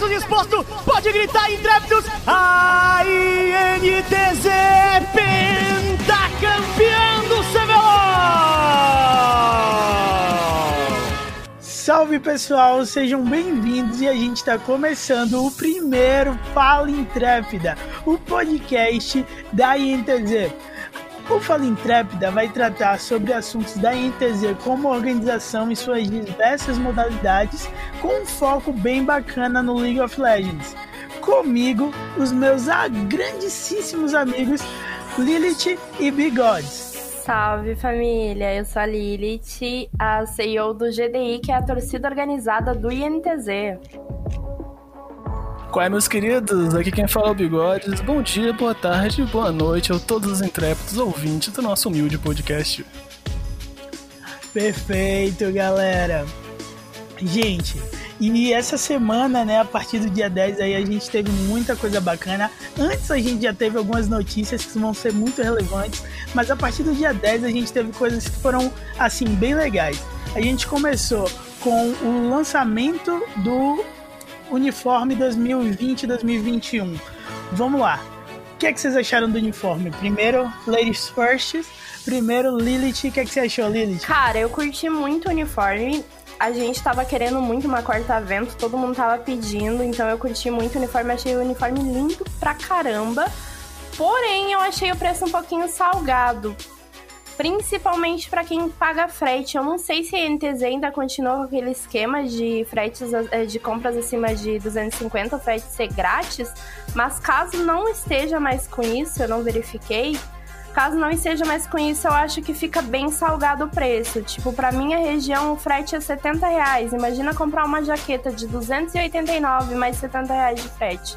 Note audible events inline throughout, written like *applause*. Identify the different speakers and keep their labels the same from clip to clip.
Speaker 1: certo, disposto, pode gritar, intrépidos. A INTZ pentacampeão do CBLOL!
Speaker 2: Salve pessoal, sejam bem-vindos e a gente está começando o primeiro Fala Intrépida, o podcast da INTZ. O Fala Intrépida vai tratar sobre assuntos da INTZ como organização e suas diversas modalidades, com um foco bem bacana no League of Legends. Comigo, os meus grandíssimos amigos Lilith e Bigodes.
Speaker 3: Salve família, eu sou a Lilith, a CEO do GDI, que é a torcida organizada do INTZ.
Speaker 4: Qual é, meus queridos? Aqui quem fala é o Bigodes. Bom dia, boa tarde, boa noite a todos os intrépidos ouvintes do nosso humilde podcast.
Speaker 2: Perfeito, galera. Gente, e essa semana, né, a partir do dia 10 aí, a gente teve muita coisa bacana. Antes a gente já teve algumas notícias que vão ser muito relevantes, mas a partir do dia 10 a gente teve coisas que foram, assim, bem legais. A gente começou com o lançamento do uniforme 2020-2021. Vamos lá. O que, é que vocês acharam do uniforme? Primeiro, Ladies First. Primeiro, Lilith. O que, é que você achou, Lilith?
Speaker 3: Cara, eu curti muito o uniforme. A gente tava querendo muito uma quarta-vento, todo mundo tava pedindo, então eu curti muito o uniforme, achei o uniforme lindo pra caramba. Porém, eu achei o preço um pouquinho salgado principalmente para quem paga frete. Eu não sei se a NTZ ainda continua com aquele esquema de fretes eh, de compras acima de 250, o frete ser grátis, mas caso não esteja mais com isso, eu não verifiquei. Caso não esteja mais com isso, eu acho que fica bem salgado o preço. Tipo, para minha região, o frete é 70 reais. Imagina comprar uma jaqueta de 289 mais 70 reais de frete.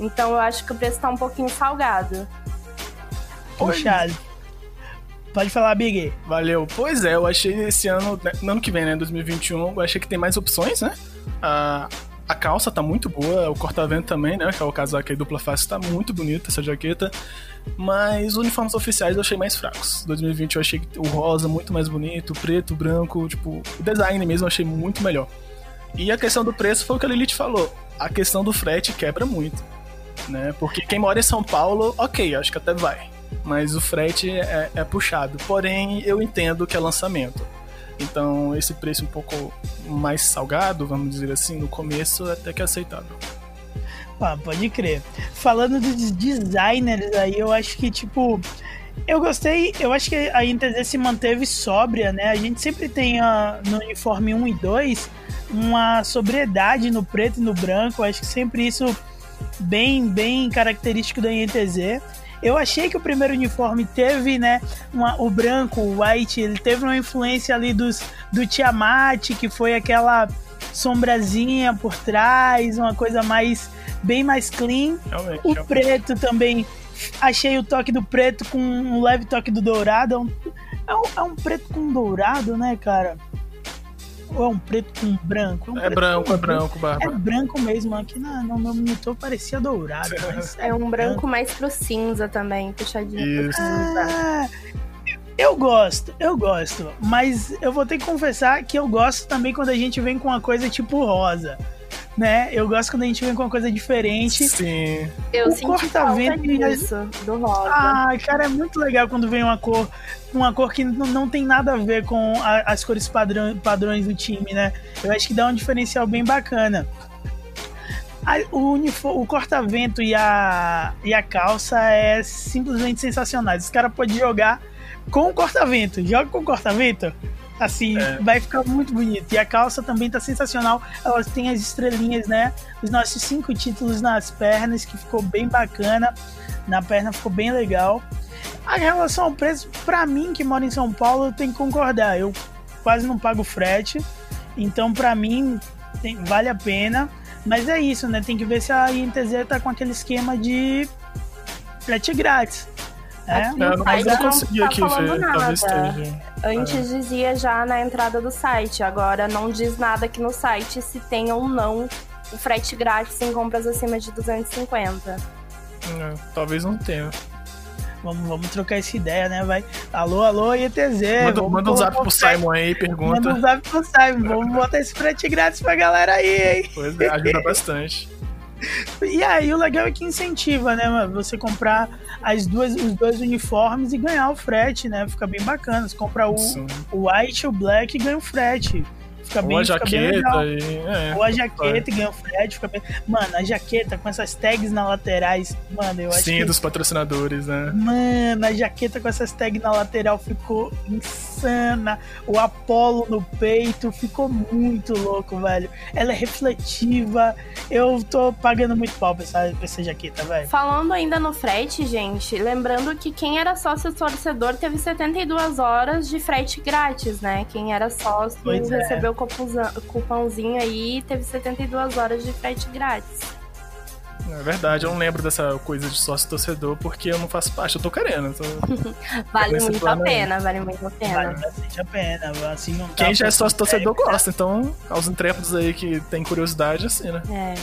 Speaker 3: Então eu acho que o preço tá um pouquinho salgado.
Speaker 2: Puxado. Pode falar, Big.
Speaker 4: Valeu. Pois é, eu achei esse ano, né, no ano que vem, né, 2021, eu achei que tem mais opções, né? A, a calça tá muito boa, o corta-vento também, né? Que é o casaco aí dupla face, tá muito bonita essa jaqueta. Mas os uniformes oficiais eu achei mais fracos. 2020 eu achei o rosa muito mais bonito, o preto, o branco, tipo, o design mesmo eu achei muito melhor. E a questão do preço foi o que a Lilith falou. A questão do frete quebra muito, né? Porque quem mora em São Paulo, ok, acho que até vai mas o frete é, é puxado. Porém, eu entendo que é lançamento. Então, esse preço um pouco mais salgado, vamos dizer assim, no começo, é até que é aceitável.
Speaker 2: Ah, pode crer. Falando dos designers aí, eu acho que, tipo, eu gostei, eu acho que a NTZ se manteve sóbria, né? A gente sempre tem a, no uniforme 1 e 2 uma sobriedade no preto e no branco, eu acho que sempre isso bem, bem característico da INTZ. Eu achei que o primeiro uniforme teve, né, uma, o branco, o white, ele teve uma influência ali dos, do Tiamat, que foi aquela sombrazinha por trás, uma coisa mais bem mais clean. Realmente, o preto também, achei o toque do preto com um leve toque do dourado. É um, é um, é um preto com dourado, né, cara? Ou é um preto com branco?
Speaker 4: É, um é branco, é branco, barba.
Speaker 2: É branco mesmo. Aqui na, no meu monitor parecia dourado. *laughs*
Speaker 3: é, é, um branco, mais pro cinza também, puxadinho Isso. Ah,
Speaker 2: eu gosto, eu gosto. Mas eu vou ter que confessar que eu gosto também quando a gente vem com uma coisa tipo rosa né? Eu gosto quando a gente vem com uma coisa diferente.
Speaker 4: Sim.
Speaker 3: Eu o senti falta disso, do rosa.
Speaker 2: Ah, cara, é muito legal quando vem uma cor, uma cor que não tem nada a ver com a, as cores padrão, padrões do time, né? Eu acho que dá um diferencial bem bacana. A, o, o corta-vento e a, e a calça é simplesmente sensacionais. Os caras podem jogar com o corta-vento. Joga com o corta-vento. Assim, é. vai ficar muito bonito. E a calça também tá sensacional. Elas têm as estrelinhas, né? Os nossos cinco títulos nas pernas, que ficou bem bacana. Na perna ficou bem legal. A relação ao preço, para mim que moro em São Paulo, eu tenho que concordar. Eu quase não pago frete. Então, para mim, tem, vale a pena. Mas é isso, né? Tem que ver se a INTZ tá com aquele esquema de frete grátis.
Speaker 3: É, aqui não, mas eu não consegui tá aqui ver, nada. Antes é. dizia já na entrada do site, agora não diz nada aqui no site se tem ou não o frete grátis em compras acima de 250.
Speaker 4: É, talvez não tenha.
Speaker 2: Vamos, vamos trocar essa ideia, né? Vai. Alô, alô, IETZ.
Speaker 4: Manda, manda um zap pro Simon aí, pergunta.
Speaker 2: Manda um zap pro Simon. Vamos botar esse frete grátis pra galera aí, hein?
Speaker 4: Pois é, ajuda bastante.
Speaker 2: E aí, o legal é que incentiva, né, mano? Você comprar as duas, os dois uniformes e ganhar o frete, né? Fica bem bacana. Você compra o, o white e o black e ganha o frete. Fica bem,
Speaker 4: Ou a
Speaker 2: fica bem legal.
Speaker 4: jaqueta e. É,
Speaker 2: Ou a jaqueta e ganha o frete, fica bem. Mano, a jaqueta com essas tags na laterais, mano, eu acho
Speaker 4: Sim,
Speaker 2: que.
Speaker 4: dos patrocinadores, né?
Speaker 2: Mano, a jaqueta com essas tags na lateral ficou insana. O Apollo no peito ficou muito louco, velho. Ela é refletiva. Eu tô pagando muito pau pra essa, pra essa jaqueta, velho.
Speaker 3: Falando ainda no frete, gente, lembrando que quem era sócio torcedor teve 72 horas de frete grátis, né? Quem era sócio
Speaker 2: Pois é.
Speaker 3: recebeu cupãozinho aí e teve 72 horas de frete grátis.
Speaker 4: É verdade, eu não lembro dessa coisa de sócio torcedor porque eu não faço parte, eu tô querendo. tô- *laughs*
Speaker 3: Vale muito a
Speaker 4: plano aí.
Speaker 3: pena, vale muito a pena.
Speaker 2: Vale bastante a pena. Assim, não tá
Speaker 4: Quem já é sócio torcedor
Speaker 2: gosta.
Speaker 4: então, aos intrépidos aí que tem curiosidade, assim, né?
Speaker 3: É.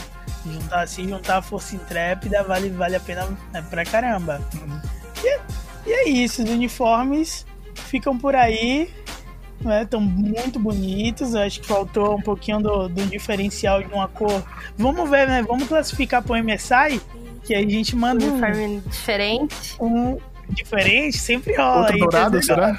Speaker 2: Juntar assim, juntar a força intrépida vale, vale a pena né, pra caramba. E, e é isso, os uniformes ficam por aí, né? Estão muito bonitos. Eu acho que faltou um pouquinho do, do diferencial de uma cor. Vamos ver, né? Vamos classificar pro MSI, que a gente manda um,
Speaker 3: Uniforme diferente.
Speaker 2: um diferente, sempre rola.
Speaker 4: Outro
Speaker 2: aí,
Speaker 4: dourado, será?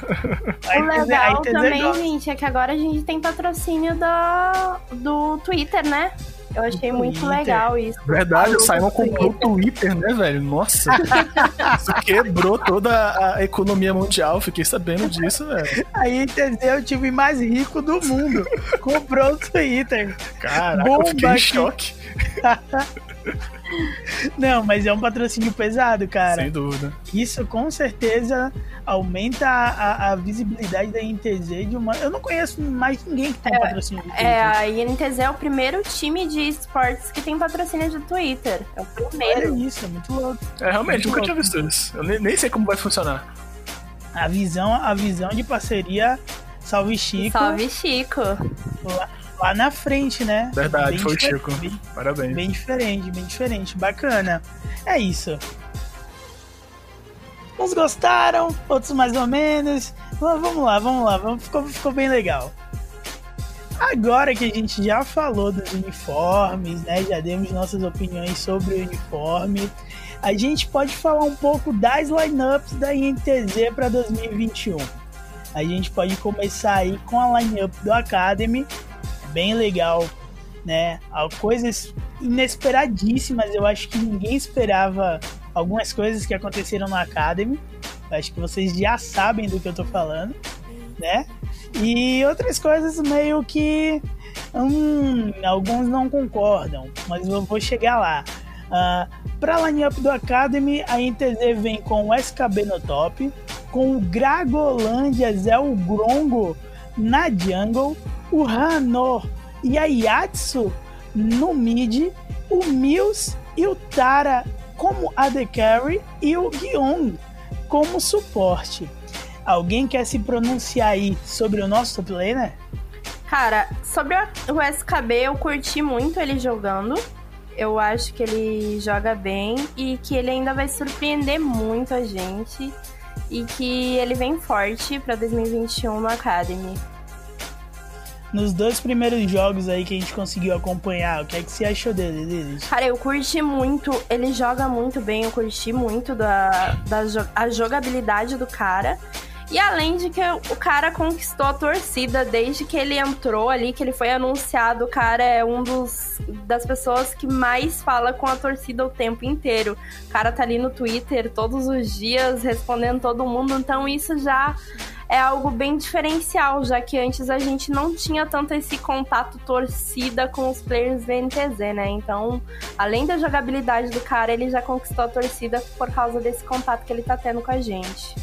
Speaker 2: Aí,
Speaker 3: O
Speaker 2: entendeu?
Speaker 3: legal
Speaker 2: Aí, entendeu?
Speaker 3: também, gente, é que agora a gente tem patrocínio da, do Twitter, né? Eu achei muito
Speaker 2: Twitter.
Speaker 3: legal isso.
Speaker 4: Verdade, o Simon comprou o
Speaker 3: Twitter.
Speaker 4: Né, velho? Nossa. *laughs* Isso quebrou toda a economia mundial, fiquei sabendo disso, velho.
Speaker 2: Aí, entendeu? O time mais rico do mundo comprou o Twitter.
Speaker 4: Caraca,
Speaker 2: Bomba
Speaker 4: eu fiquei em choque. *laughs*
Speaker 2: Não, mas é um patrocínio pesado, cara.
Speaker 4: Sem dúvida.
Speaker 2: Isso com certeza aumenta a, a- a visibilidade da INTZ de uma. Eu não conheço mais ninguém que tem um patrocínio do Twitter.
Speaker 3: É, a INTZ é o primeiro time de esportes que tem patrocínio de Twitter. É o primeiro.
Speaker 2: Olha isso, é muito louco.
Speaker 4: É, realmente,
Speaker 2: Muito
Speaker 4: nunca tinha
Speaker 2: louco.
Speaker 4: visto isso. Eu nem, nem sei como vai funcionar.
Speaker 2: A visão, a visão de parceria Salve Chico
Speaker 3: Salve, Chico.
Speaker 2: Lá, na frente, né?
Speaker 4: Verdade,
Speaker 2: Bem
Speaker 4: foi o Chico.
Speaker 2: Bem,
Speaker 4: Parabéns.
Speaker 2: bem diferente, bem diferente. Bacana. É isso. Uns gostaram, outros mais ou menos. Mas Vamos lá, vamos lá. Vamos, ficou, ficou bem legal. Agora que a gente já falou dos uniformes, né? Já demos nossas opiniões sobre o uniforme. A gente pode falar um pouco das lineups da INTZ para 2021. A gente pode começar aí com a lineup do Academy, bem legal, né? Coisas inesperadíssimas, eu acho que ninguém esperava algumas coisas que aconteceram no Academy. Acho que vocês já sabem do que eu tô falando, né? E outras coisas meio que hum, alguns não concordam, mas eu vou chegar lá. Uh, para a lineup do Academy, a NTZ vem com o SKB no top, com o Gragolândia Zé o Grongo na jungle, o Hanor e a Yatsu no mid, o Mills e o Tara como AD Carry e o Guion como suporte. Alguém quer se pronunciar aí sobre o nosso top laner?
Speaker 3: Cara, sobre o SKB, eu curti muito ele jogando. Eu acho que ele joga bem e que ele ainda vai surpreender muito a gente. E que ele vem forte pra 2021 no Academy.
Speaker 2: Nos dois primeiros jogos aí que a gente conseguiu acompanhar, o que é que você achou dele?
Speaker 3: Cara, eu curti muito, ele joga muito bem, eu curti muito da, da jo- a jogabilidade do cara. E além de que o cara conquistou a torcida desde que ele entrou ali, que ele foi anunciado, o cara é um dos das pessoas que mais fala com a torcida o tempo inteiro. O cara tá ali no Twitter todos os dias respondendo todo mundo, então isso já é algo bem diferencial, já que antes a gente não tinha tanto esse contato torcida com os players do NTZ, né? Então, além da jogabilidade do cara, ele já conquistou a torcida por causa desse contato que ele tá tendo com a gente.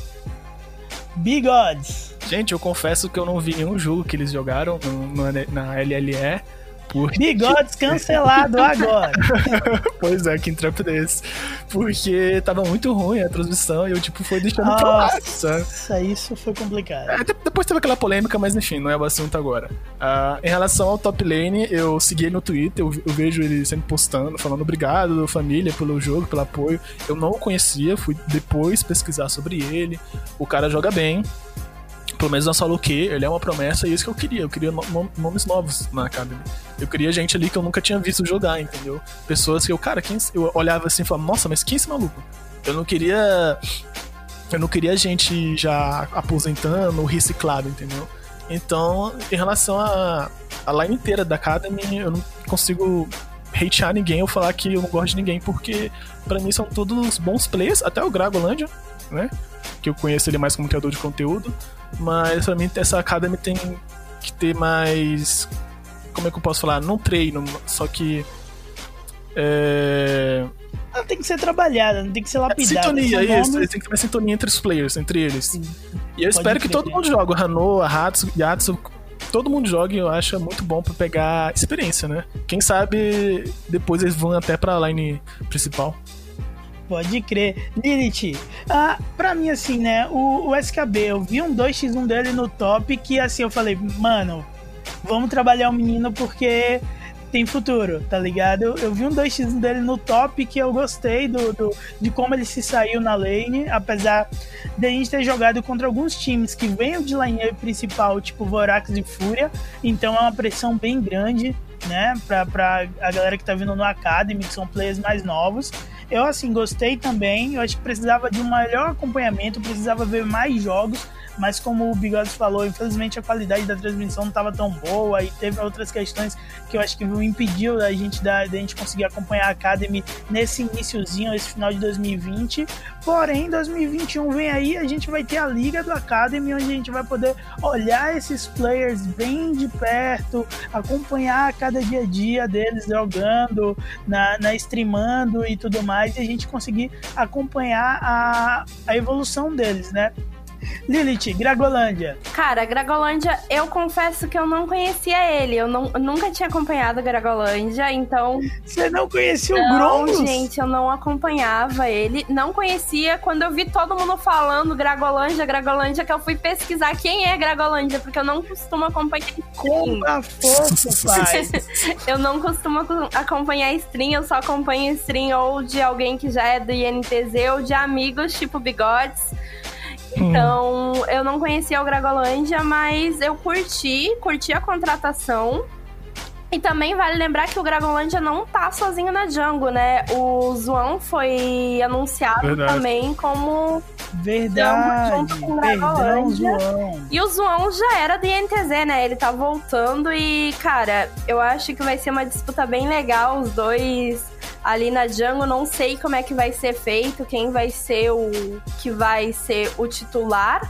Speaker 2: Bigods!
Speaker 4: Gente, eu confesso que eu não vi nenhum jogo que eles jogaram no- no- na LLE, Porque...
Speaker 2: Bigodes cancelado agora. *laughs*
Speaker 4: pois é, que desse. Porque tava muito ruim a transmissão e eu, tipo, foi deixando
Speaker 2: Nossa,
Speaker 4: pra lá, sabe?
Speaker 2: Isso foi complicado.
Speaker 4: É, depois teve aquela polêmica, mas enfim, não é o assunto agora. Uh, em relação ao Top Lane, eu segui ele no Twitter, eu, eu, vejo ele sempre postando, falando obrigado, família, pelo jogo, pelo apoio. Eu não o conhecia, fui depois pesquisar sobre ele. O cara joga bem pelo menos na solo Q, ele é uma promessa e é isso que eu queria. Eu queria nomes novos na Academy. Eu queria gente ali que eu nunca tinha visto jogar, entendeu? Pessoas que eu, cara, quem, eu olhava assim e falava, nossa, mas quem é esse maluco? Eu não queria. Eu não queria gente já aposentando ou reciclado, entendeu? Então, em relação à a, a line inteira da Academy, eu não consigo hatear ninguém ou falar que eu não gosto de ninguém, porque para mim são todos bons players, até o Gragolândia, né? Que eu conheço ele mais como criador de conteúdo. Mas pra mim essa Academy tem que ter mais. Como é que eu posso falar? Não treino, só que. É...
Speaker 2: Ela tem que ser trabalhada, não tem que ser lapidada.
Speaker 4: Sintonia, isso. Nomes... Tem que ter uma sintonia entre os players, entre eles. Sim. E eu Pode espero que todo mundo jogue. O Hano, a Hatsu, Yatsu, todo mundo jogue, eu acho muito bom para pegar experiência, né? Quem sabe depois eles vão até pra line principal.
Speaker 2: Pode crer. Lilith, ah, pra mim, assim, né, o, o SKB, eu vi um 2x1 dele no top que, assim, eu falei, mano, vamos trabalhar o menino porque tem futuro, tá ligado? Eu, vi um 2x1 dele no top que eu gostei do, do, de como ele se saiu na lane, apesar de a gente ter jogado contra alguns times que vêm de lane principal, tipo Vorax e Fúria, então é uma pressão bem grande, né, pra, pra a galera que tá vindo no Academy, que são players mais novos. Eu, assim, gostei também. Eu acho que precisava de um melhor acompanhamento, precisava ver mais jogos mas como o Bigodes falou, infelizmente a qualidade da transmissão não estava tão boa e teve outras questões que eu acho que impediu a gente da, da gente conseguir acompanhar a Academy nesse iníciozinho, esse final de 2020. Porém, 2021 vem aí, a gente vai ter a liga do Academy onde a gente vai poder olhar esses players bem de perto, acompanhar cada dia a dia deles jogando, na, na streamando e tudo mais, e a gente conseguir acompanhar a, a evolução deles, né? Lilith, Gragolândia.
Speaker 3: Cara, Gragolândia, eu confesso que eu não conhecia ele. Eu, não, eu nunca tinha acompanhado Gragolândia, então.
Speaker 2: Você não conhecia o Grongos?
Speaker 3: gente, eu não acompanhava ele. Não conhecia. Quando eu vi todo mundo falando Gragolândia, Gragolândia, que eu fui pesquisar quem é Gragolândia, porque eu não costumo acompanhar stream.
Speaker 2: Como fofo, pai. *laughs*
Speaker 3: eu não costumo acompanhar stream, eu só acompanho stream ou de alguém que já é do INTZ ou de amigos, tipo Bigodes. Então, eu não conhecia o Gragolândia, mas eu curti, curti a contratação. E também vale lembrar que o Gragolândia não tá sozinho na Django, né? O Zoão foi anunciado Verdade. também como
Speaker 2: Verdade. junto com o Gragolândia.
Speaker 3: E o Zoão já era do INTZ, né? Ele tá voltando e, cara, eu acho que vai ser uma disputa bem legal. Os dois ali na Django. Não sei como é que vai ser feito, quem vai ser o que vai ser o titular.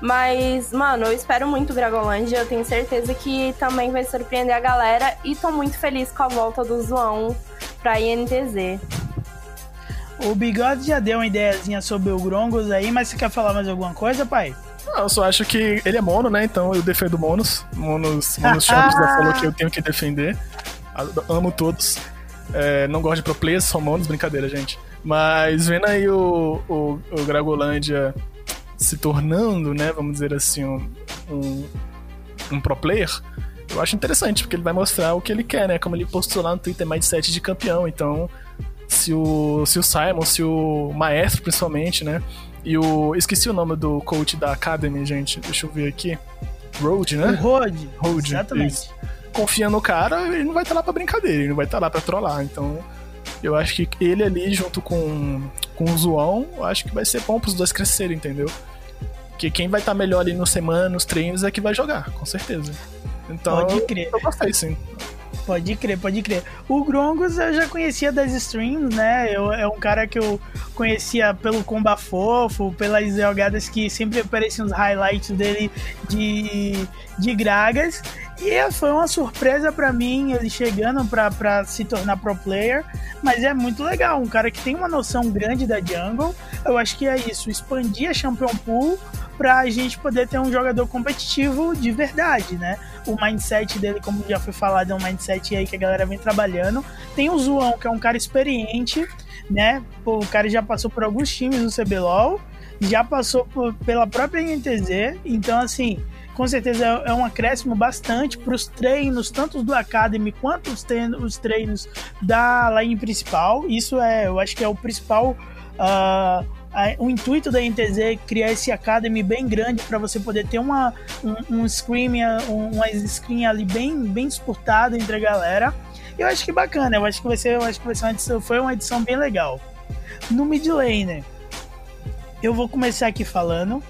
Speaker 3: Mas, mano, eu espero muito o Dragolândia. Eu tenho certeza que também vai surpreender a galera. E tô muito feliz com a volta do Zoão pra INTZ.
Speaker 2: O Bigode já deu uma ideiazinha sobre o Grongos aí, mas você quer falar mais alguma coisa, pai?
Speaker 4: Não, eu só acho que ele é mono, né? Então eu defendo monos. Monos, monos *laughs* champs já falou que eu tenho que defender. Amo todos. É, não gosto de pro players, são monos, brincadeira, gente. Mas vendo aí o, o, o Gragolândia se tornando, né, vamos dizer assim, um, um, um pro player, eu acho interessante, porque ele vai mostrar o que ele quer, né? Como ele postou lá no Twitter mindset de campeão. Então, se o, se o Simon, se o Maestro, principalmente, né? E o. Esqueci o nome do coach da Academy, gente. Deixa eu ver aqui. Road, né?
Speaker 2: O Road.
Speaker 4: Road. Exatamente. Isso confia no cara, ele não vai estar tá lá pra brincadeira, ele não vai estar tá lá pra trollar. Então, eu acho que ele ali, junto com, com o Zoão, eu acho que vai ser bom pros dois crescerem, entendeu? Que quem vai estar tá melhor ali no semana, nos treinos, é que vai jogar, com certeza. Então,
Speaker 2: Pode crer.
Speaker 4: eu gostei, sim.
Speaker 2: Pode crer, pode crer. O Grongos eu já conhecia das streams, né? Eu, é um cara que eu conhecia pelo Comba Fofo, pelas jogadas que sempre apareciam os highlights dele de, de Gragas. E foi uma surpresa para mim ele chegando para se tornar pro player, mas é muito legal, um cara que tem uma noção grande da jungle. Eu acho que é isso, expandir a Champion Pool pra gente poder ter um jogador competitivo de verdade, né? O mindset dele, como já foi falado, é um mindset aí que a galera vem trabalhando. Tem o Zoão, que é um cara experiente, né? O cara já passou por alguns times do CBLOL, já passou por, pela própria NTZ, então assim, com certeza é, é um acréscimo bastante para os treinos, tanto do Academy quanto os treinos, os treinos da line principal. Isso é, eu acho que é o principal. Uh, o intuito da NTZ é criar esse Academy bem grande para você poder ter uma, um, um screen, um, uma screen ali bem, bem disputada entre a galera. Eu acho que bacana, eu acho que vai ser, eu acho que vai ser uma edição, foi uma edição bem legal. No mid laner, eu vou começar aqui falando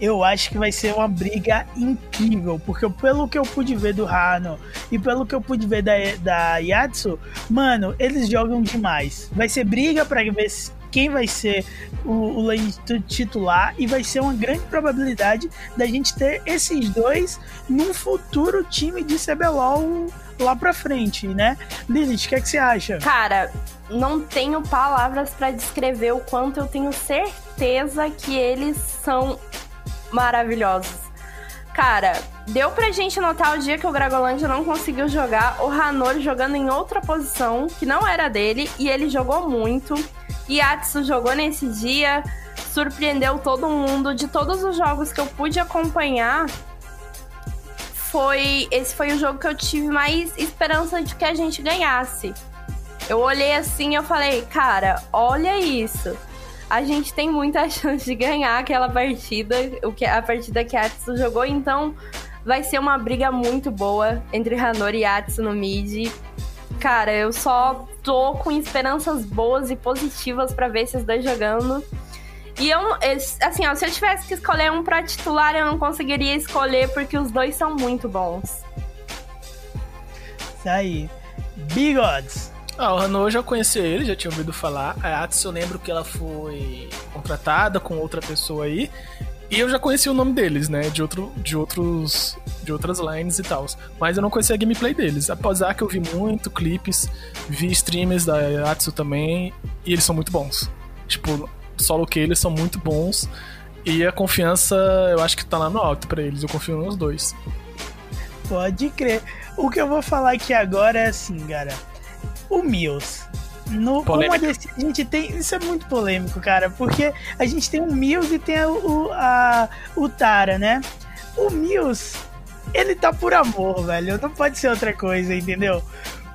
Speaker 2: eu acho que vai ser uma briga incrível, porque pelo que eu pude ver do Hano e pelo que eu pude ver da, da Yatsu, mano, eles jogam demais. Vai ser briga para ver quem vai ser o, o titular e vai ser uma grande probabilidade da gente ter esses dois num futuro time de CBLOL lá pra frente, né? Lilith, o que, é que você acha?
Speaker 3: Cara, não tenho palavras para descrever o quanto eu tenho certeza que eles são maravilhosos. Cara, deu pra gente notar o dia que o Gragolândia não conseguiu jogar, o Hanor jogando em outra posição, que não era dele, e ele jogou muito. E Atsu jogou nesse dia, surpreendeu todo mundo. De todos os jogos que eu pude acompanhar, foi esse foi o jogo que eu tive mais esperança de que a gente ganhasse. Eu olhei assim e eu falei, cara, olha isso a gente tem muita *laughs* chance de ganhar aquela partida, o que a partida que a Atsu jogou, então vai ser uma briga muito boa entre Hanor e Atsu no mid. Cara, eu só tô com esperanças boas e positivas para ver esses dois jogando. E eu, assim, ó, se eu tivesse que escolher um pra titular, eu não conseguiria escolher porque os dois são muito bons.
Speaker 2: Isso aí. Bigods.
Speaker 4: Ah, o Hano eu já conhecia ele, já tinha ouvido falar. A Atsu eu lembro que ela foi contratada com outra pessoa aí. E eu já conhecia o nome deles, né? De, outro, de outros. De outras lines e tal. Mas eu não conhecia a gameplay deles. Apesar que eu vi muito clipes, vi streamers da Atsu também. E eles são muito bons. Tipo, solo que eles são muito bons. E a confiança, eu acho que tá lá no alto para eles. Eu confio nos dois.
Speaker 2: Pode crer. O que eu vou falar aqui agora é assim, cara o Mills. No, como a, DC, a gente tem. Isso é muito polêmico, cara, porque a gente tem o Mills e tem o, a, o Tara, né? O Mills, ele tá por amor, velho. Não pode ser outra coisa, entendeu?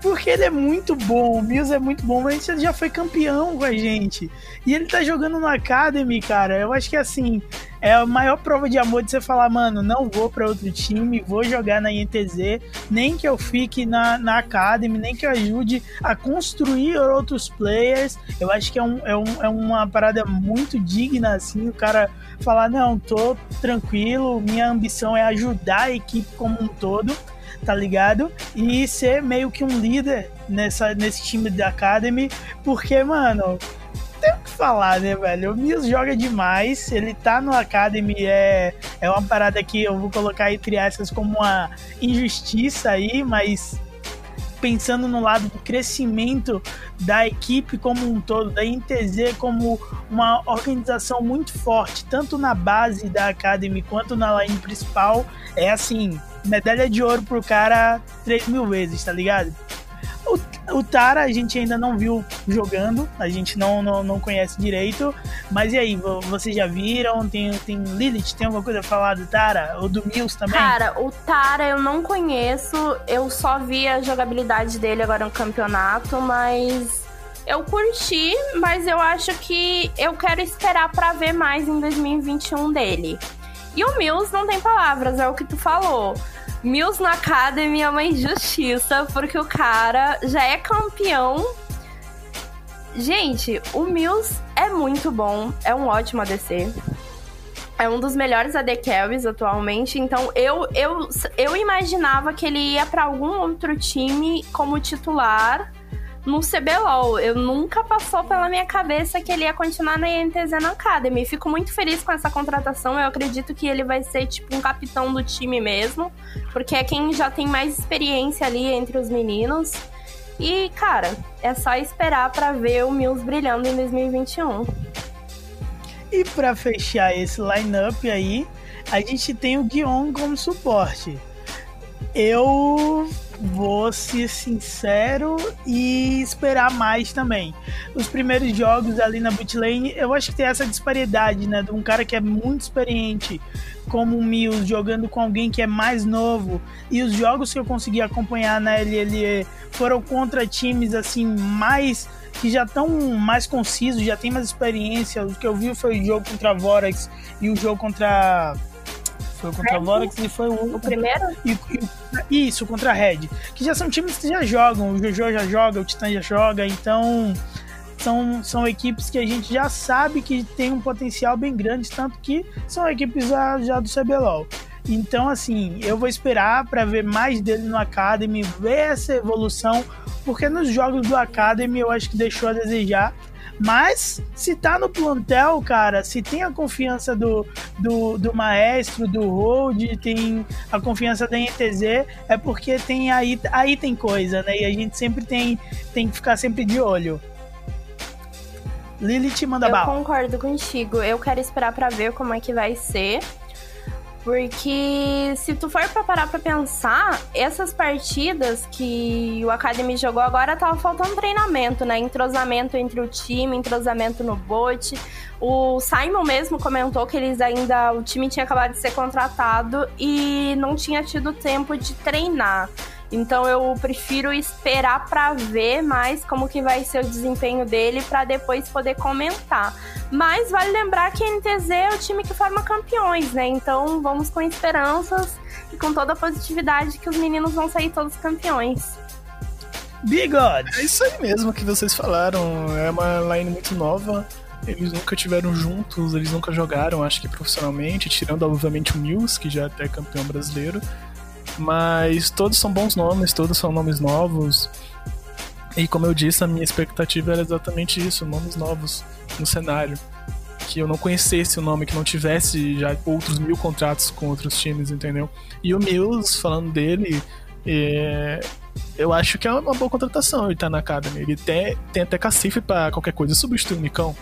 Speaker 2: Porque ele é muito bom, o Mills é muito bom, mas ele já foi campeão com a gente. E ele tá jogando no Academy, cara. Eu acho que assim, é a maior prova de amor de você falar, mano, não vou para outro time, vou jogar na INTZ, nem que eu fique na, na Academy, nem que eu ajude a construir outros players. Eu acho que é, um, é, um, é uma parada muito digna, assim, o cara falar, não, tô tranquilo, minha ambição é ajudar a equipe como um todo tá ligado? E ser meio que um líder nessa, nesse time da Academy, porque, mano, tem o que falar, né, velho? O Mills joga demais, ele tá no Academy, é, é uma parada que eu vou colocar entre essas como uma injustiça aí, mas pensando no lado do crescimento da equipe como um todo, da INTZ como uma organização muito forte, tanto na base da Academy quanto na line principal, é assim, medalha de ouro pro cara 3 mil vezes, tá ligado? O, o Tara a gente ainda não viu jogando, a gente não, não, não conhece direito. Mas e aí, vocês já viram? Tem, tem Lilith, tem alguma coisa a falar do Tara? Ou do Mills também?
Speaker 3: Cara, o Tara eu não conheço, eu só vi a jogabilidade dele agora no campeonato, mas eu curti, mas eu acho que eu quero esperar para ver mais em 2021 dele. E o Mills não tem palavras, é o que tu falou. Mills na Academy é uma injustiça, porque o cara já é campeão. Gente, o Mills é muito bom, é um ótimo ADC. É um dos melhores AD Carries atualmente, então eu, eu, eu imaginava que ele ia para algum outro time como titular no CBLOL. Eu nunca passou pela minha cabeça que ele ia continuar na INTZ na Academy. Fico muito feliz com essa contratação. Eu acredito que ele vai ser tipo um capitão do time mesmo, porque é quem já tem mais experiência ali entre os meninos. E, cara, é só esperar para ver o Mills brilhando em 2021.
Speaker 2: E para fechar esse lineup aí, a gente tem o Guion como suporte. Eu vou ser sincero e esperar mais também. Os primeiros jogos ali na botlane, eu acho que tem essa disparidade, né? De um cara que é muito experiente, como o Mills, jogando com alguém que é mais novo. E os jogos que eu consegui acompanhar na LLE foram contra times assim mais que já estão mais concisos, já tem mais experiência. O que eu vi foi o jogo contra a Vorax e o jogo contra foi contra a Vorax e foi o,
Speaker 3: o primeiro?
Speaker 2: E, e, isso, contra a Red. Que já são times que já jogam. O Jojo já joga, o Titan já joga. Então, são, são equipes que a gente já sabe que tem um potencial bem grande. Tanto que são equipes já, já do CBLOL. Então, assim, eu vou esperar para ver mais dele no Academy, ver essa evolução, porque nos jogos do Academy eu acho que deixou a desejar. Mas se tá no plantel, cara, se tem a confiança do, do, do maestro, do Hold, tem a confiança da NTZ, é porque tem aí, aí tem coisa, né? E a gente sempre tem, tem que ficar sempre de olho. Lilith manda
Speaker 3: Eu
Speaker 2: bala.
Speaker 3: concordo contigo. Eu quero esperar para ver como é que vai ser. Porque se tu for pra parar pra pensar, essas partidas que o Academy jogou agora tava faltando treinamento, né? Entrosamento entre o time, entrosamento no bot. O Simon mesmo comentou que eles ainda. O time tinha acabado de ser contratado e não tinha tido tempo de treinar. Então eu prefiro esperar para ver mais como que vai ser o desempenho dele para depois poder comentar. Mas vale lembrar que a NTZ é o time que forma campeões, né? Então vamos com esperanças e com toda a positividade que os meninos vão sair todos campeões.
Speaker 2: Bigode!
Speaker 4: É isso aí mesmo que vocês falaram. É uma line muito nova. Eles nunca tiveram juntos, eles nunca jogaram, acho que profissionalmente, tirando obviamente o Mills, que já é até campeão brasileiro. Mas todos são bons nomes, todos são nomes novos. E como eu disse, a minha expectativa era exatamente isso, nomes novos no cenário. Que eu não conhecesse o nome, que não tivesse já outros mil contratos com outros times, entendeu? E o Mills, falando dele, é... eu acho que é uma boa contratação ele tá na Academy. Ele tem, tem até cacife para qualquer coisa substituir o Nicão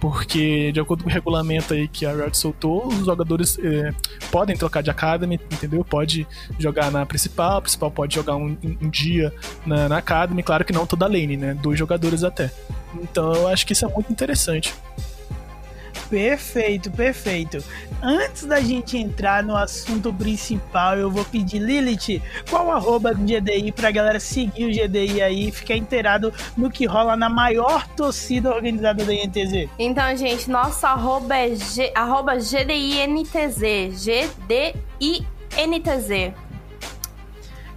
Speaker 4: porque de acordo com o regulamento aí que a Riot soltou, os jogadores é, podem trocar de Academy, entendeu? Pode jogar na principal, a principal pode jogar um, um dia na, na Academy, claro que não toda lane, né? Dois jogadores até. Então eu acho que isso é muito interessante.
Speaker 2: Perfeito, perfeito. Antes da gente entrar no assunto principal, eu vou pedir, Lilith, qual arroba do GDI pra galera seguir o GDI aí e ficar inteirado no que rola na maior torcida organizada da INTZ?
Speaker 3: Então, gente, nosso arroba é G, arroba GDINTZ. GDINTZ.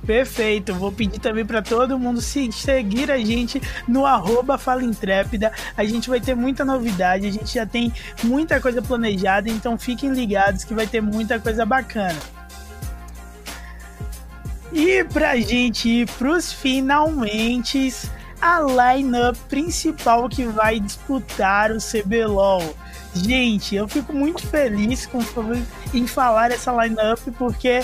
Speaker 2: Perfeito, vou pedir também para todo mundo seguir a gente no arroba Fala Intrépida. A gente vai ter muita novidade, a gente já tem muita coisa planejada, então fiquem ligados que vai ter muita coisa bacana. E pra gente ir pros finalmente, a lineup principal que vai disputar o CBLOL. Gente, eu fico muito feliz com, em falar essa lineup porque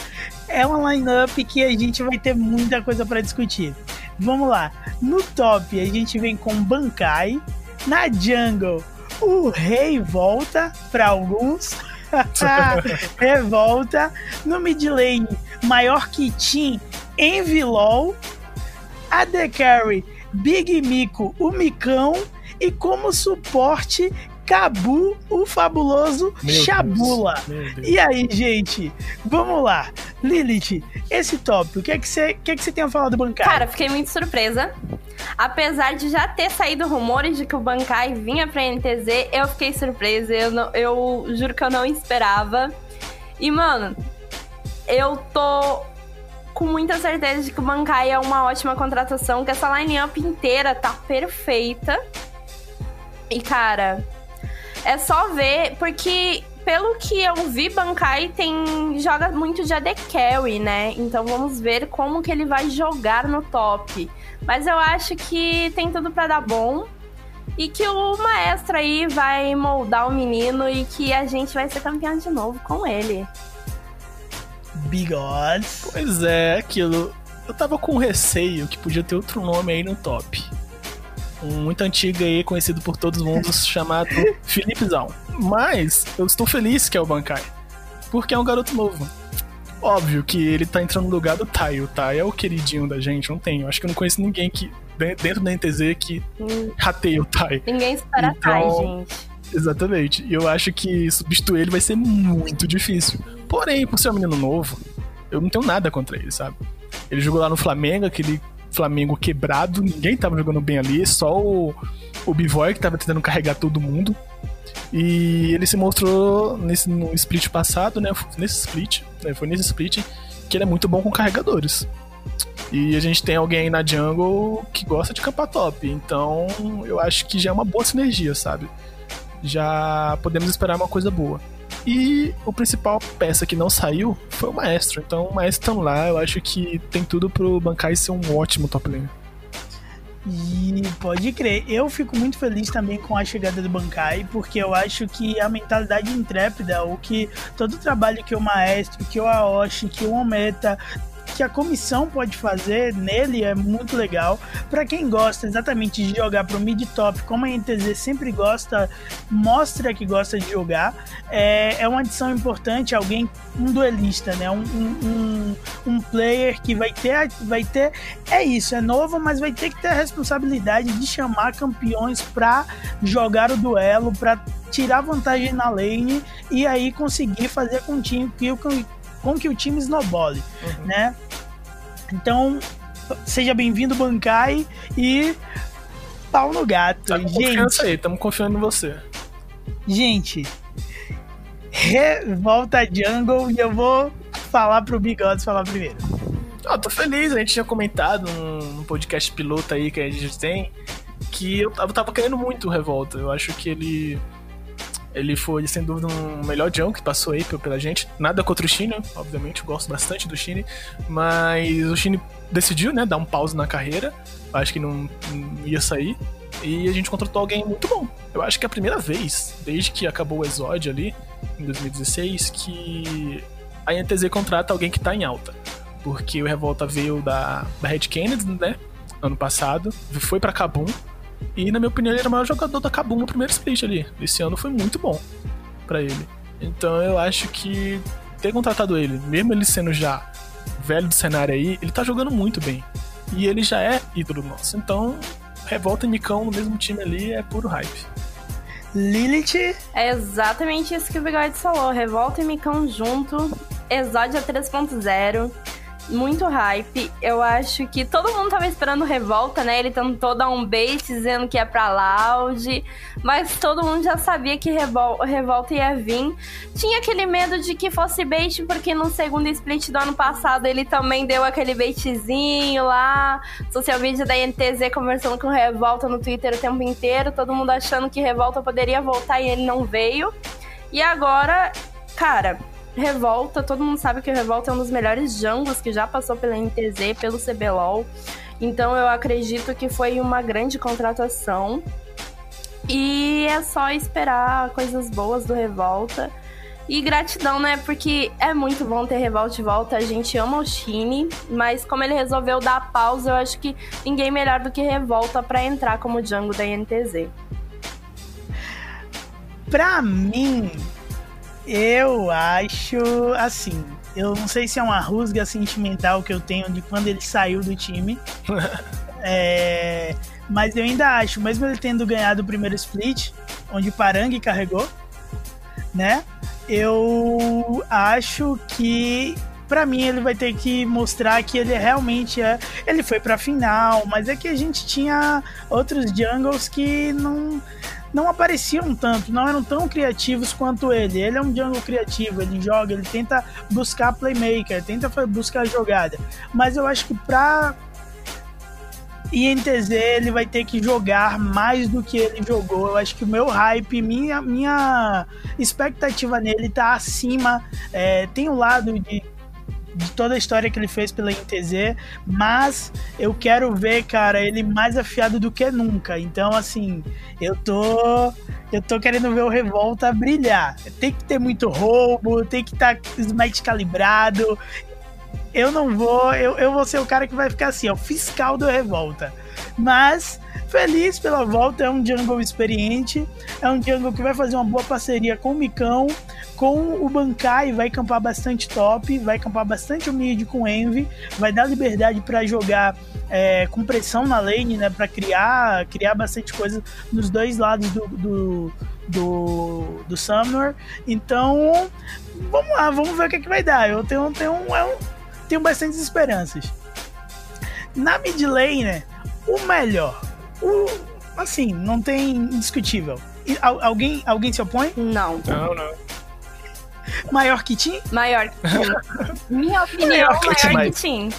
Speaker 2: é uma lineup que a gente vai ter muita coisa para discutir. Vamos lá. No top a gente vem com Bankai, na jungle o Rei volta para alguns. *laughs* Revolta no mid lane, maior que Team, Envilol, a The Carry, Big Mico, o Micão e como suporte Cabu, o fabuloso Meu Chabula. E aí, gente, vamos lá. Lilith, esse top, o que é que você que é que você tem a falar do Bankai?
Speaker 3: Cara, fiquei muito surpresa. Apesar de já ter saído rumores de que o Bankai vinha pra NTZ, eu fiquei surpresa. Eu, não, eu juro que eu não esperava. E, mano, eu tô com muita certeza de que o Bankai é uma ótima contratação, que essa line-up inteira tá perfeita. E, cara, é só ver, porque pelo que eu vi, Bankai tem joga muito de AD Carry, né? Então vamos ver como que ele vai jogar no top. Mas eu acho que tem tudo para dar bom. E que o maestro aí vai moldar o menino e que a gente vai ser campeão de novo com ele.
Speaker 2: Bigodes.
Speaker 4: Pois é, aquilo. Eu tava com receio que podia ter outro nome aí no top. Um muito antigo aí, conhecido por todo mundo, *laughs* chamado Filipezão. Mas eu estou feliz que é o Bankai, porque é um garoto novo. Óbvio que ele tá entrando no lugar do Tai. O Tai é o queridinho da gente, não tem. Eu acho que eu não conheço ninguém que dentro da NTZ que hum. rateia o Tai.
Speaker 3: Ninguém espera então, Tai, gente.
Speaker 4: Exatamente. E eu acho que substituir ele vai ser muito difícil. Porém, por ser um menino novo, eu não tenho nada contra ele, sabe? Ele jogou lá no Flamengo, aquele Flamengo quebrado, ninguém tava jogando bem ali, só o, o Bivoy que tava tentando carregar todo mundo. E ele se mostrou nesse, no split passado, né? Nesse split, né? Foi nesse split que ele é muito bom com carregadores. E a gente tem alguém aí na jungle que gosta de campar top. Então eu acho que já é uma boa sinergia, sabe? Já podemos esperar uma coisa boa. E o principal peça que não saiu foi o Maestro. Então, o Maestro estão lá, eu acho que tem tudo pro Bankai ser um ótimo top laner.
Speaker 2: E pode crer, eu fico muito feliz também com a chegada do Bankai, porque eu acho que a mentalidade intrépida, o que todo o trabalho que o Maestro, que o Aoshi, que o Ometa que a comissão pode fazer nele é muito legal. Para quem gosta exatamente de jogar pro mid top, como a NTZ sempre gosta, mostra que gosta de jogar. É, é uma adição importante, alguém, um duelista, né? Um, um, um, player que vai ter, vai ter. É isso, é novo, mas vai ter que ter a responsabilidade de chamar campeões para jogar o duelo, para tirar vantagem na lane e aí conseguir fazer com que, que, com que o time snowbole, uhum. né? Então, seja bem-vindo, Bankai, e pau no gato.
Speaker 4: Tá com gente, aí, estamos confiando em você.
Speaker 2: Gente, revolta jungle e eu vou falar pro Bigodes falar primeiro.
Speaker 4: Ah, tô feliz, a gente tinha comentado num podcast piloto aí que a gente tem que eu tava, tava querendo muito o Revolta. Eu acho que ele ele foi, sem dúvida, um melhor jump que passou aí pela gente. Nada contra o Shine, obviamente, eu gosto bastante do Shine. Mas o Shine decidiu, né, dar um pause na carreira. Acho que não, não ia sair. E a gente contratou alguém muito bom. Eu acho que é a primeira vez, desde que acabou o Exódio ali, em 2016, que a NTZ contrata alguém que tá em alta. Porque o Revolta veio da, da Red Kennedy, né? Ano passado, foi para Kabum, e, na minha opinião, ele era o maior jogador da Kabum no primeiro split ali. Esse ano foi muito bom para ele. Então eu acho que ter contratado ele, mesmo ele sendo já velho do cenário aí, ele tá jogando muito bem. E ele já é ídolo nosso. Então, Revolta e Micão no mesmo time ali é puro hype.
Speaker 2: Lilith.
Speaker 3: É exatamente isso que o Bigode falou. Revolta e Micão junto. Exódia 3.0 muito hype. Eu acho que todo mundo tava esperando revolta, né? Ele tentou dar um bait dizendo que ia pra Loud, mas todo mundo já sabia que revol revolta ia vir. Tinha aquele medo de que fosse bait, porque no segundo split do ano passado ele também deu aquele baitzinho lá. Social media da NTZ conversando com revolta no Twitter o tempo inteiro, todo mundo achando que revolta poderia voltar e ele não veio. E agora, cara, Revolta, todo mundo sabe que o Revolta é um dos melhores jungles que já passou pela NTZ, pelo CBLOL. Então eu acredito que foi uma grande contratação. E é só esperar coisas boas do Revolta. E gratidão, né? Porque é muito bom ter Revolta de volta. A gente ama o Shine, mas como ele resolveu dar pausa, eu acho que ninguém melhor do que Revolta para entrar como jungle da NTZ.
Speaker 2: Pra mim, eu acho assim. Eu não sei se é uma rusga sentimental que eu tenho de quando ele saiu do time. *laughs* é, mas eu ainda acho, mesmo ele tendo ganhado o primeiro split, onde Parangue carregou, né? Eu acho que para mim ele vai ter que mostrar que ele realmente é. Ele foi pra final, mas é que a gente tinha outros jungles que não não apareciam tanto, não eram tão criativos quanto ele. Ele é um jungle criativo, ele joga, ele tenta buscar playmaker, tenta buscar jogada. Mas eu acho que pra INTZ ele vai ter que jogar mais do que ele jogou. Eu acho que o meu hype, minha, minha expectativa nele tá acima. É, tem o um lado de de toda a história que ele fez pela INTZ, mas eu quero ver, cara, ele mais afiado do que nunca. Então, assim, eu tô eu tô querendo ver o Revolta brilhar. Tem que ter muito roubo, tem que estar tá smite calibrado. Eu não vou, eu, eu vou ser o cara que vai ficar assim, ó, fiscal do Revolta. Mas feliz pela volta, é um jungle experiente, é um jungle que vai fazer uma boa parceria com o Micão, com o Bankai, vai campar bastante top, vai campar bastante o mid com o Envy, vai dar liberdade para jogar é, com pressão na lane, né, para criar, criar bastante coisa nos dois lados do, do, do, do. Então, vamos lá, vamos ver o que, é que vai dar. Eu tenho, tenho, eu tenho bastantes esperanças. Na mid lane, né, o melhor, o, assim, não tem indiscutível. E, alguém, alguém se opõe?
Speaker 3: Não.
Speaker 4: Não, não.
Speaker 2: Maior que Tim?
Speaker 3: Maior que Tim. Minha opinião, maior que, maior que Tim.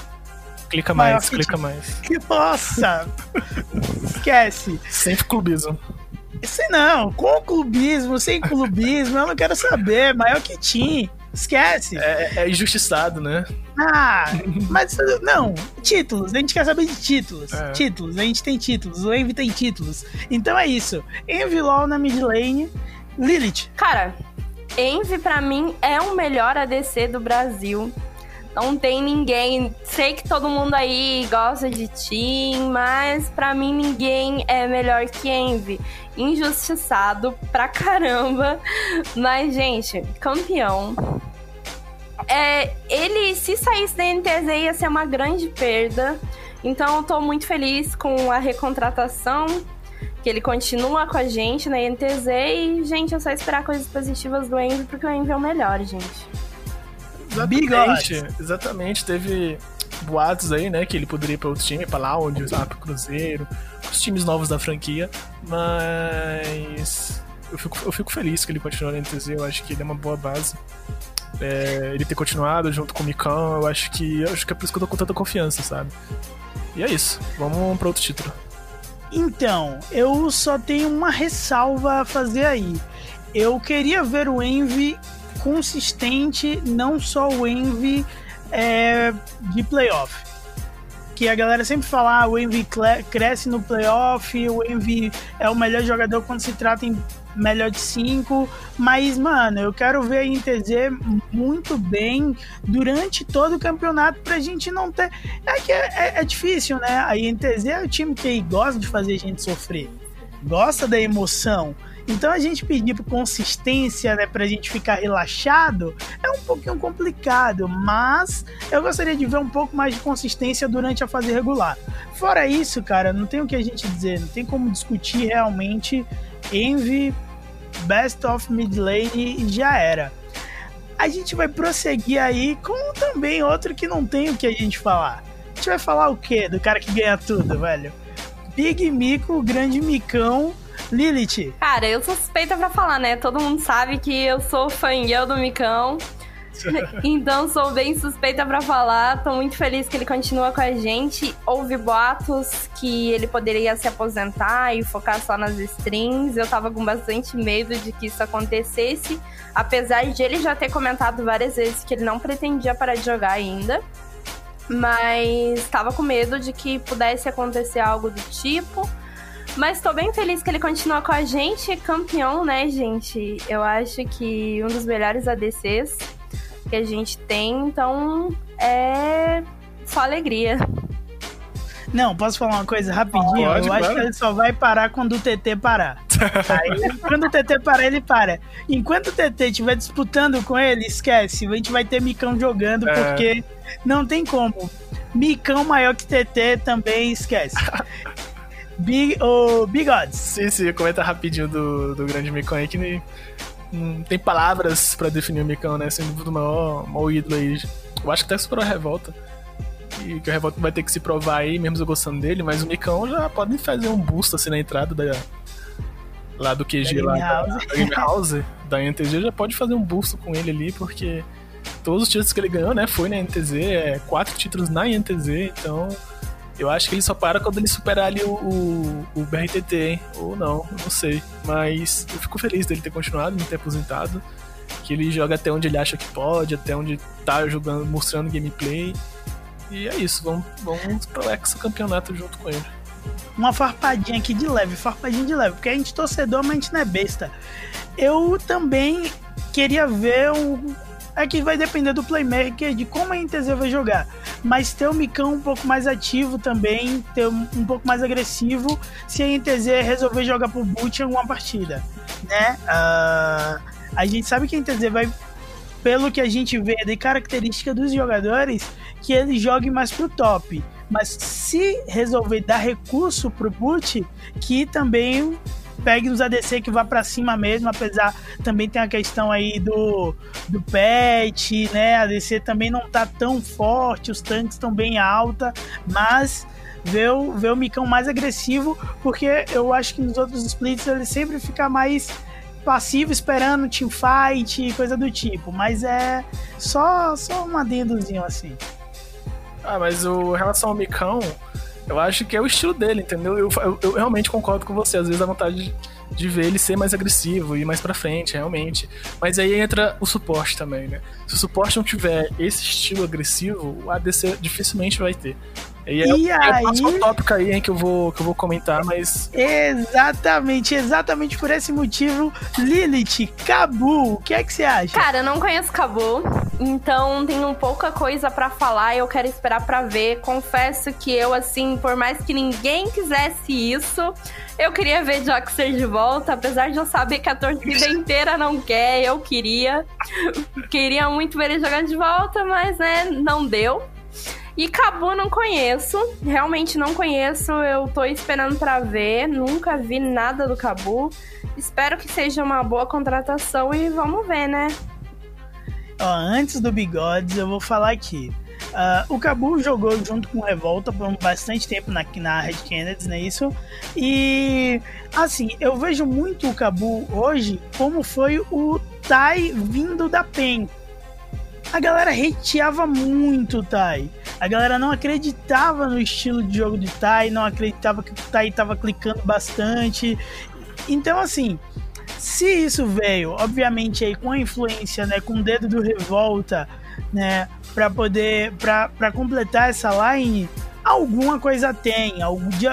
Speaker 4: Clica mais, clica mais.
Speaker 2: Nossa! Esquece.
Speaker 4: Sempre clubismo.
Speaker 2: Sei não, com clubismo, sem clubismo, eu não quero saber. Maior que Tim. Esquece.
Speaker 4: É, é, injustiçado, né?
Speaker 2: Ah, mas não, títulos, a gente quer saber de títulos. É. Títulos, a gente tem títulos, o Envy tem títulos. Então é isso. Envy LOL na mid lane, Lilith.
Speaker 3: Cara, Envy para mim é o melhor ADC do Brasil. Não tem ninguém. Sei que todo mundo aí gosta de Team, mas para mim ninguém é melhor que Envy. Injustiçado pra caramba. Mas, gente, campeão. É, ele, se saísse da NTZ, ia ser uma grande perda. Então, eu tô muito feliz com a recontratação. Que ele continua com a gente na NTZ. E, gente, é só esperar coisas positivas do Envy, porque o Envy é o melhor, gente.
Speaker 4: Exatamente, exatamente. Teve boatos aí, né, que ele poderia ir para outro time, para lá onde usava pro Cruzeiro, os times novos da franquia, mas eu fico, eu fico feliz que ele continue na NTZ, eu acho que ele é uma boa base. É, ele ter continuado junto com o Micão, eu acho que eu acho que é por isso que eu tô com tanta confiança, sabe? E é isso, vamos para outro título.
Speaker 2: Então, eu só tenho uma ressalva a fazer aí. Eu queria ver o Envy consistente, não só o Envy é, de playoff. Que a galera sempre fala, ah, o Envy cresce no playoff, o Envy é o melhor jogador quando se trata em melhor de cinco, mas, mano, eu quero ver a INTZ muito bem durante todo o campeonato pra gente não ter. É que é, é, é difícil, né? A INTZ é o time que gosta de fazer a gente sofrer, gosta da emoção. Então a gente pedir por consistência, né, pra gente ficar relaxado, é um pouquinho complicado, mas eu gostaria de ver um pouco mais de consistência durante a fase regular. Fora isso, cara, não tem o que a gente dizer, não tem como discutir realmente Envy, Best of Mid Lane e já era. A gente vai prosseguir aí com também outro que não tem o que a gente falar. A gente vai falar o quê? Do cara que ganha tudo, velho? Big Mico, o grande micão, Lilith.
Speaker 3: Cara, eu sou suspeita pra falar, né? Todo mundo sabe que eu sou fã do Micão. *laughs* então sou bem suspeita para falar. Tô muito feliz que ele continua com a gente. Houve boatos que ele poderia se aposentar e focar só nas strings. Eu tava com bastante medo de que isso acontecesse, apesar de ele já ter comentado várias vezes que ele não pretendia parar de jogar ainda. Mas tava com medo de que pudesse acontecer algo do tipo. Mas tô bem feliz que ele continua com a gente, campeão, né, gente? Eu acho que um dos melhores ADCs que a gente tem, então é só alegria.
Speaker 2: Não, posso falar uma coisa rapidinho? Pode, eu acho que ele só vai parar quando o TT parar. Aí, quando o TT parar, ele para. Enquanto o TT estiver disputando com ele, esquece. A gente vai ter Micão jogando, é. porque não tem como. Micão maior que TT também esquece. Big, o Bigods.
Speaker 4: Sim, sim, comenta rapidinho do, do grande Micão aí que não tem palavras pra definir o Micão, né? Sendo do maior, maior ídolo aí. Eu acho que até superou a revolta. E que o Revolta vai ter que se provar aí, mesmo eu gostando dele, mas o Micão já pode fazer um boost assim na entrada da, lá do QG da lá House. da, Game House, da NTG, já pode fazer um boost com ele ali, porque todos os títulos que ele ganhou, né, foi na NTZ, é quatro títulos na NTZ, então eu acho que ele só para quando ele superar ali o, o, o BRTT, hein? Ou não, não sei. Mas eu fico feliz dele ter continuado, não ter aposentado. Que ele joga até onde ele acha que pode, até onde tá jogando, mostrando gameplay. E é isso, vamos, vamos pro Exa campeonato junto com ele.
Speaker 2: Uma farpadinha aqui de leve, farpadinha de leve, porque a gente torcedor, mas a gente não é besta. Eu também queria ver um, é que vai depender do playmaker, de como a NTZ vai jogar. Mas ter o Micão um pouco mais ativo também, ter um, um pouco mais agressivo, se a NTZ resolver jogar pro boot em alguma partida, né? Uh, a gente sabe que a NTZ vai, pelo que a gente vê de característica dos jogadores, que eles joguem mais pro top. Mas se resolver dar recurso pro boot, que também pegue os ADC que vá para cima mesmo, apesar também tem a questão aí do, do pet, né? A ADC também não tá tão forte, os tanques estão bem alta, mas ver o, ver o Micão mais agressivo, porque eu acho que nos outros splits ele sempre fica mais passivo esperando teamfight, coisa do tipo, mas é só, só um adendozinho assim.
Speaker 4: Ah, mas o em relação ao Micão, eu acho que é o estilo dele, entendeu? Eu, eu, eu realmente concordo com você. Às vezes dá vontade de, de, ver ele ser mais agressivo e mais pra frente, realmente. Mas aí entra o suporte também, né? Se o suporte não tiver esse estilo agressivo, o ADC dificilmente vai ter. E, é, e aí... é tópico aí hein, que, eu vou, que eu vou comentar, mas.
Speaker 2: Exatamente, exatamente por esse motivo. Lilith, Cabu, o que é que você acha?
Speaker 3: Cara, eu não conheço Cabu, então tenho pouca coisa para falar e eu quero esperar para ver. Confesso que eu, assim, por mais que ninguém quisesse isso, eu queria ver Joxer de volta, apesar de eu saber que a torcida *laughs* inteira não quer, eu queria. Queria muito ver ele jogando de volta, mas né, não deu. E Cabu não conheço, realmente não conheço. Eu tô esperando para ver, nunca vi nada do Cabu. Espero que seja uma boa contratação e vamos ver, né?
Speaker 2: Ó, antes do Bigodes, eu vou falar aqui. Uh, o Cabu jogou junto com o Revolta por bastante tempo na, na Red Kennedy, não é isso? E assim, eu vejo muito o Cabu hoje como foi o Tai vindo da PEN a galera hateava muito o Tai. A galera não acreditava no estilo de jogo de Tai, não acreditava que o Tai tava clicando bastante. Então, assim, se isso veio, obviamente, aí com a influência, né, com o dedo do Revolta, né, para poder, para completar essa line, alguma coisa tem. Algum, de,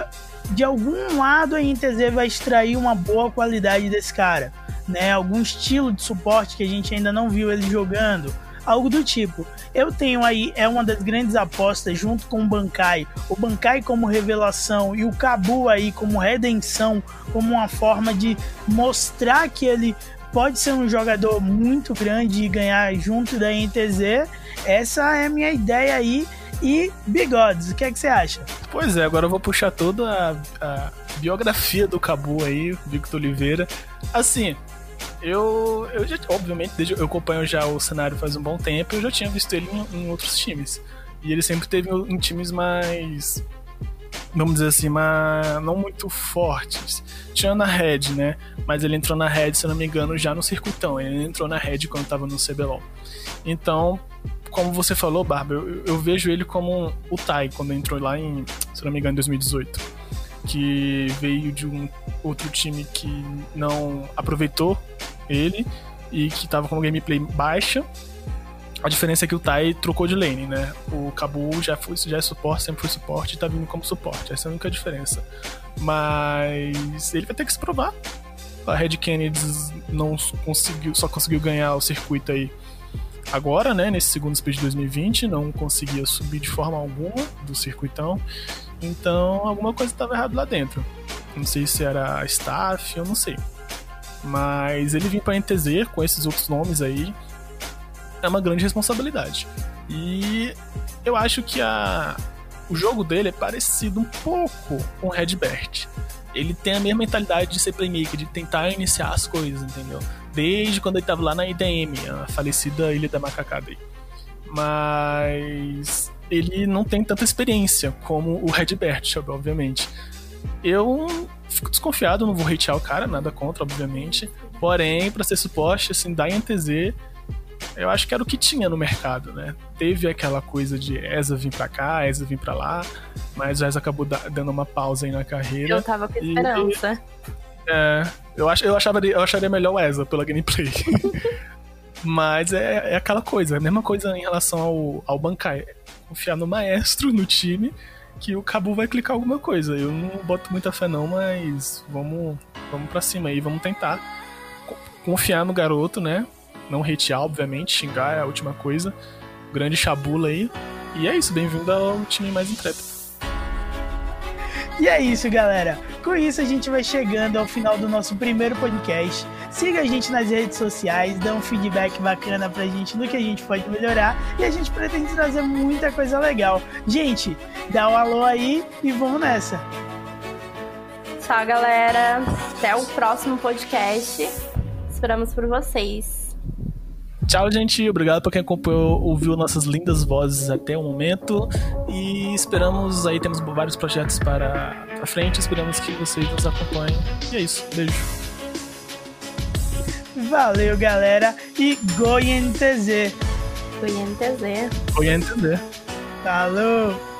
Speaker 2: de algum lado a INTZ vai extrair uma boa qualidade desse cara, né, algum estilo de suporte que a gente ainda não viu ele jogando algo do tipo. Eu tenho aí, é uma das grandes apostas, junto com o Bankai, o Bankai como revelação e o Cabu aí como redenção, como uma forma de mostrar que ele pode ser um jogador muito grande e ganhar junto da NTZ. Essa é a minha ideia aí. E Bigodes, o que é que você acha?
Speaker 4: Pois é, agora eu vou puxar toda a, a biografia do Cabu aí, Victor Oliveira. Assim, eu, eu já, obviamente, desde eu acompanho já o cenário faz um bom tempo, eu já tinha visto ele em, em outros times. E ele sempre teve em times mais vamos dizer assim, mas não muito fortes. Tinha na Red, né? Mas ele entrou na Red, se não me engano, já no circuitão. Ele entrou na Red quando tava no CBLOL. Então, como você falou, Barba, eu, eu vejo ele como o Tai, quando entrou lá em, se não me engano, em 2018 que veio de um outro time que não aproveitou ele e que tava com gameplay baixa. A diferença é que o Tai trocou de lane, né? O Cabu já, foi, já é suporte, sempre foi suporte e tá vindo como suporte. Essa é a única diferença. Mas ele vai ter que se provar. A Red Kennedy não conseguiu, só conseguiu ganhar o circuito aí agora, né? Nesse segundo split de 2020, não conseguia subir de forma alguma do circuitão. Então, alguma coisa estava errado lá dentro. Não sei se era staff, eu não sei. Mas ele vir para NTZ com esses outros nomes aí é uma grande responsabilidade. E eu acho que a, o jogo dele é parecido um pouco com o Redbert. Ele tem a mesma mentalidade de ser playmaker, de tentar iniciar as coisas, entendeu? Desde quando ele estava lá na IDM, a falecida Ilha da Macacada. Mas ele não tem tanta experiência como o Redbert, obviamente. Eu fico desconfiado, não vou hatear o cara, nada contra, obviamente. Porém, para ser suporte, assim, da INTZ, eu acho que era o que tinha no mercado, né? Teve aquela coisa de ESA vir pra cá, ESA vir pra lá, mas o ESA acabou dando uma pausa aí na carreira.
Speaker 3: Eu tava com esperança.
Speaker 4: E, é, eu, ach, eu, achava, eu acharia melhor o ESA pela gameplay. *laughs* mas é, é aquela coisa, a mesma coisa em relação ao, ao Bankai confiar no maestro, no time, que o Cabu vai clicar alguma coisa. Eu não boto muita fé não, mas vamos, vamos para cima aí, vamos tentar confiar no garoto, né? Não hatear, obviamente, xingar é a última coisa. Grande chabula aí. E é isso, bem-vindo ao time mais intrépido.
Speaker 2: E é isso, galera. Com isso, a gente vai chegando ao final do nosso primeiro podcast. Siga a gente nas redes sociais, dá um feedback bacana pra gente no que a gente pode melhorar. E a gente pretende trazer muita coisa legal. Gente, dá um alô aí e vamos nessa.
Speaker 3: Tchau, galera. Até o próximo podcast. Esperamos por vocês.
Speaker 4: Tchau, gente. Obrigado para quem acompanhou, ouviu nossas lindas vozes até o momento. E esperamos aí, temos vários projetos para a frente. Esperamos que vocês nos acompanhem. E é isso. Beijo.
Speaker 2: Valeu, galera. E Goientz.
Speaker 3: Goientz.
Speaker 4: Goientz.
Speaker 2: Falou.